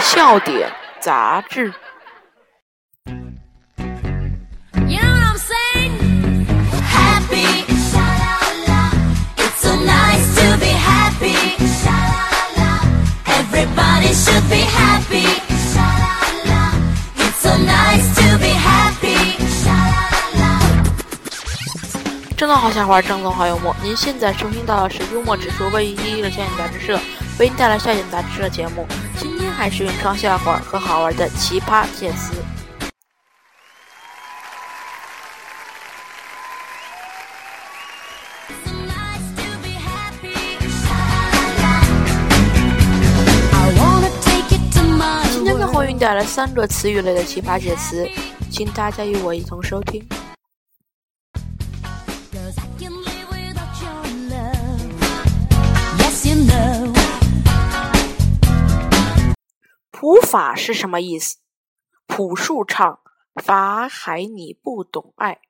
笑点杂志。正宗好笑话，正宗好幽默。您现在收听到的是幽默指数位于第一的笑点杂志社为您带来笑点杂志社节目。还是原创笑话和好玩的奇葩解词。今天跟红云带来三个词语类的奇葩解词，请大家与我一同收听。普法是什么意思？朴树唱法海你不懂爱。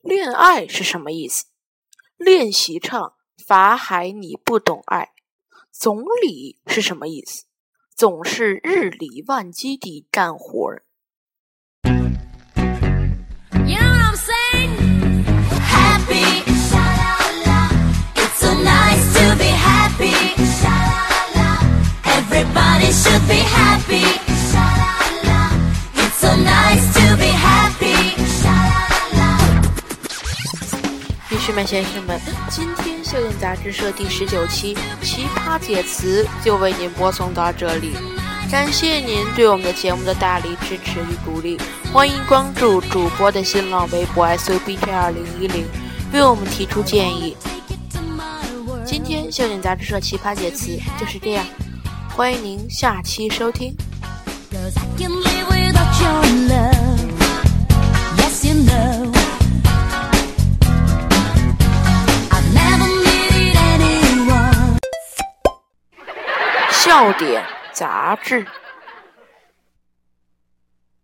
恋爱是什么意思？练习唱法海你不懂爱。总理是什么意思？总是日理万机地干活儿。士们、先生们，今天笑点杂志社第十九期奇葩解词就为您播送到这里，感谢您对我们的节目的大力支持与鼓励，欢迎关注主播的新浪微博 S U B J 二零一零，为我们提出建议。今天笑点杂志社奇葩解词就是这样。欢迎您下期收听。笑点杂志。